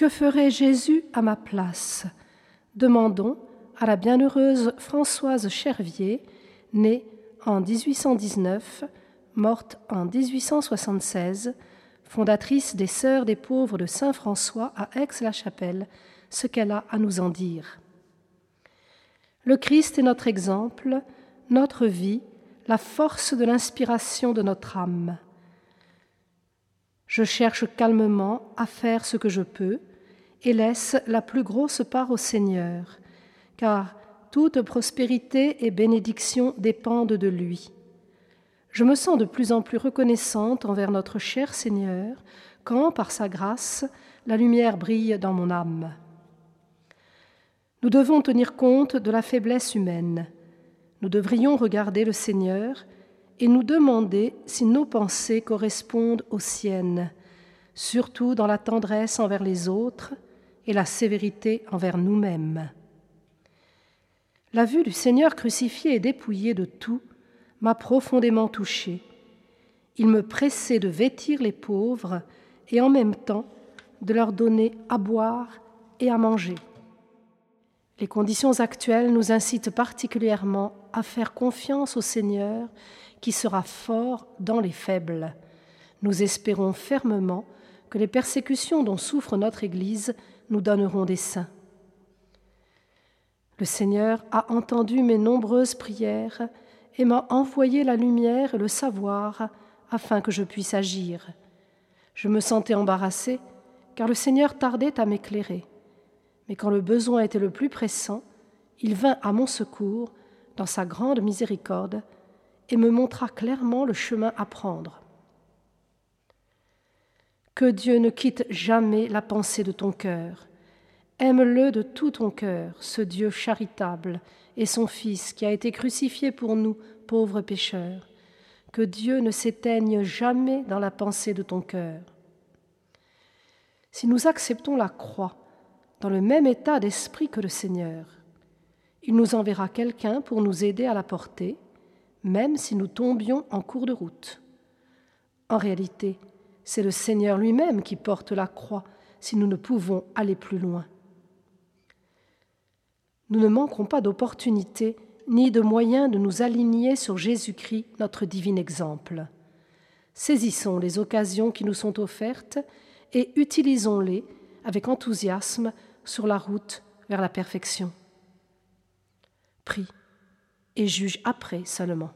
Que ferait Jésus à ma place? Demandons à la bienheureuse Françoise Chervier, née en 1819, morte en 1876, fondatrice des Sœurs des pauvres de Saint François à Aix-la-Chapelle, ce qu'elle a à nous en dire. Le Christ est notre exemple, notre vie, la force de l'inspiration de notre âme. Je cherche calmement à faire ce que je peux et laisse la plus grosse part au Seigneur, car toute prospérité et bénédiction dépendent de lui. Je me sens de plus en plus reconnaissante envers notre cher Seigneur quand, par sa grâce, la lumière brille dans mon âme. Nous devons tenir compte de la faiblesse humaine. Nous devrions regarder le Seigneur et nous demander si nos pensées correspondent aux siennes, surtout dans la tendresse envers les autres et la sévérité envers nous-mêmes. La vue du Seigneur crucifié et dépouillé de tout m'a profondément touché. Il me pressait de vêtir les pauvres et en même temps de leur donner à boire et à manger. Les conditions actuelles nous incitent particulièrement à faire confiance au Seigneur qui sera fort dans les faibles. Nous espérons fermement que les persécutions dont souffre notre Église nous donneront des saints. Le Seigneur a entendu mes nombreuses prières et m'a envoyé la lumière et le savoir afin que je puisse agir. Je me sentais embarrassée car le Seigneur tardait à m'éclairer. Mais quand le besoin était le plus pressant, il vint à mon secours dans sa grande miséricorde et me montra clairement le chemin à prendre. Que Dieu ne quitte jamais la pensée de ton cœur. Aime-le de tout ton cœur, ce Dieu charitable, et son Fils qui a été crucifié pour nous, pauvres pécheurs. Que Dieu ne s'éteigne jamais dans la pensée de ton cœur. Si nous acceptons la croix dans le même état d'esprit que le Seigneur, il nous enverra quelqu'un pour nous aider à la porter, même si nous tombions en cours de route. En réalité, c'est le Seigneur lui-même qui porte la croix si nous ne pouvons aller plus loin. Nous ne manquerons pas d'opportunités ni de moyens de nous aligner sur Jésus-Christ, notre divin exemple. Saisissons les occasions qui nous sont offertes et utilisons-les avec enthousiasme sur la route vers la perfection. Prie et juge après seulement.